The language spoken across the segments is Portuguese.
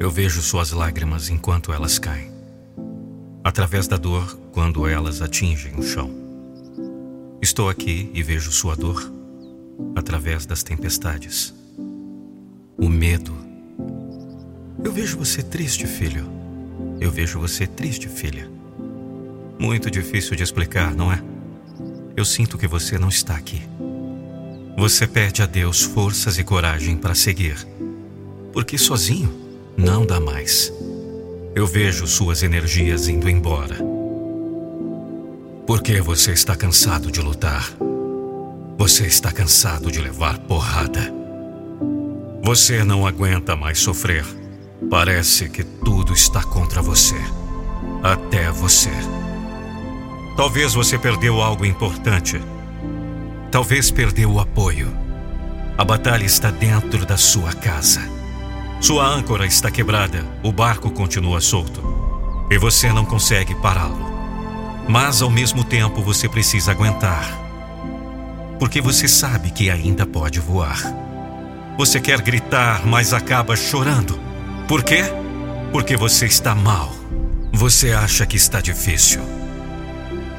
Eu vejo suas lágrimas enquanto elas caem, através da dor quando elas atingem o chão. Estou aqui e vejo sua dor através das tempestades. O medo. Eu vejo você triste, filho. Eu vejo você triste, filha. Muito difícil de explicar, não é? Eu sinto que você não está aqui. Você pede a Deus forças e coragem para seguir, porque sozinho não dá mais. Eu vejo suas energias indo embora. Porque você está cansado de lutar. Você está cansado de levar porrada. Você não aguenta mais sofrer. Parece que tudo está contra você. Até você. Talvez você perdeu algo importante. Talvez perdeu o apoio. A batalha está dentro da sua casa. Sua âncora está quebrada, o barco continua solto. E você não consegue pará-lo. Mas ao mesmo tempo você precisa aguentar. Porque você sabe que ainda pode voar. Você quer gritar, mas acaba chorando. Por quê? Porque você está mal. Você acha que está difícil.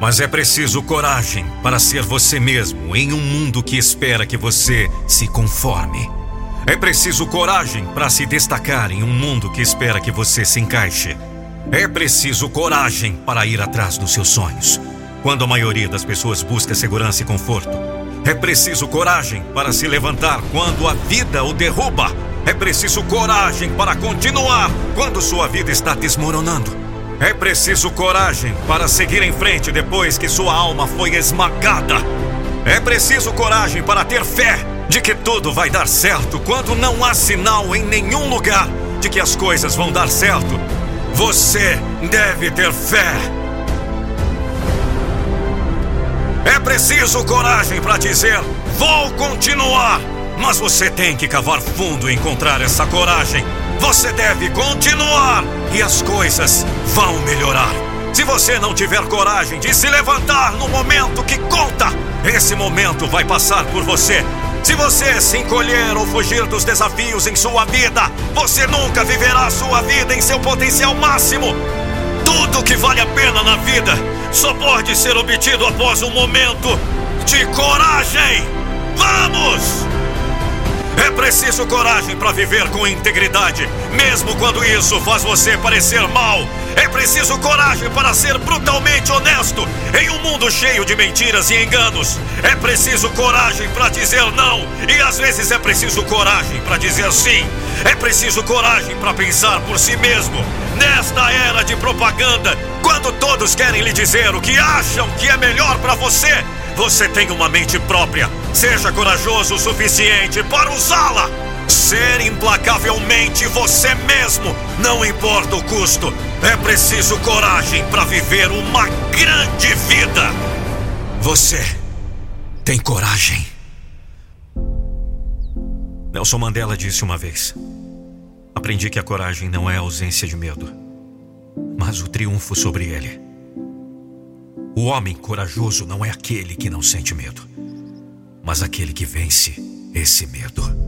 Mas é preciso coragem para ser você mesmo em um mundo que espera que você se conforme. É preciso coragem para se destacar em um mundo que espera que você se encaixe. É preciso coragem para ir atrás dos seus sonhos, quando a maioria das pessoas busca segurança e conforto. É preciso coragem para se levantar quando a vida o derruba. É preciso coragem para continuar quando sua vida está desmoronando. É preciso coragem para seguir em frente depois que sua alma foi esmagada. É preciso coragem para ter fé de que tudo vai dar certo quando não há sinal em nenhum lugar de que as coisas vão dar certo. Você deve ter fé. É preciso coragem para dizer: vou continuar. Mas você tem que cavar fundo e encontrar essa coragem você deve continuar e as coisas vão melhorar. Se você não tiver coragem de se levantar no momento que conta, esse momento vai passar por você. Se você se encolher ou fugir dos desafios em sua vida, você nunca viverá sua vida em seu potencial máximo. Tudo que vale a pena na vida só pode ser obtido após um momento de coragem. Preciso coragem para viver com integridade, mesmo quando isso faz você parecer mal. É preciso coragem para ser brutalmente honesto em um mundo cheio de mentiras e enganos. É preciso coragem para dizer não, e às vezes é preciso coragem para dizer sim. É preciso coragem para pensar por si mesmo. Nesta era de propaganda, quando todos querem lhe dizer o que acham que é melhor para você, você tem uma mente própria. Seja corajoso o suficiente para usá-la. Ser implacavelmente você mesmo, não importa o custo. É preciso coragem para viver uma grande vida. Você tem coragem. Nelson Mandela disse uma vez: Aprendi que a coragem não é a ausência de medo, mas o triunfo sobre ele. O homem corajoso não é aquele que não sente medo, mas aquele que vence esse medo.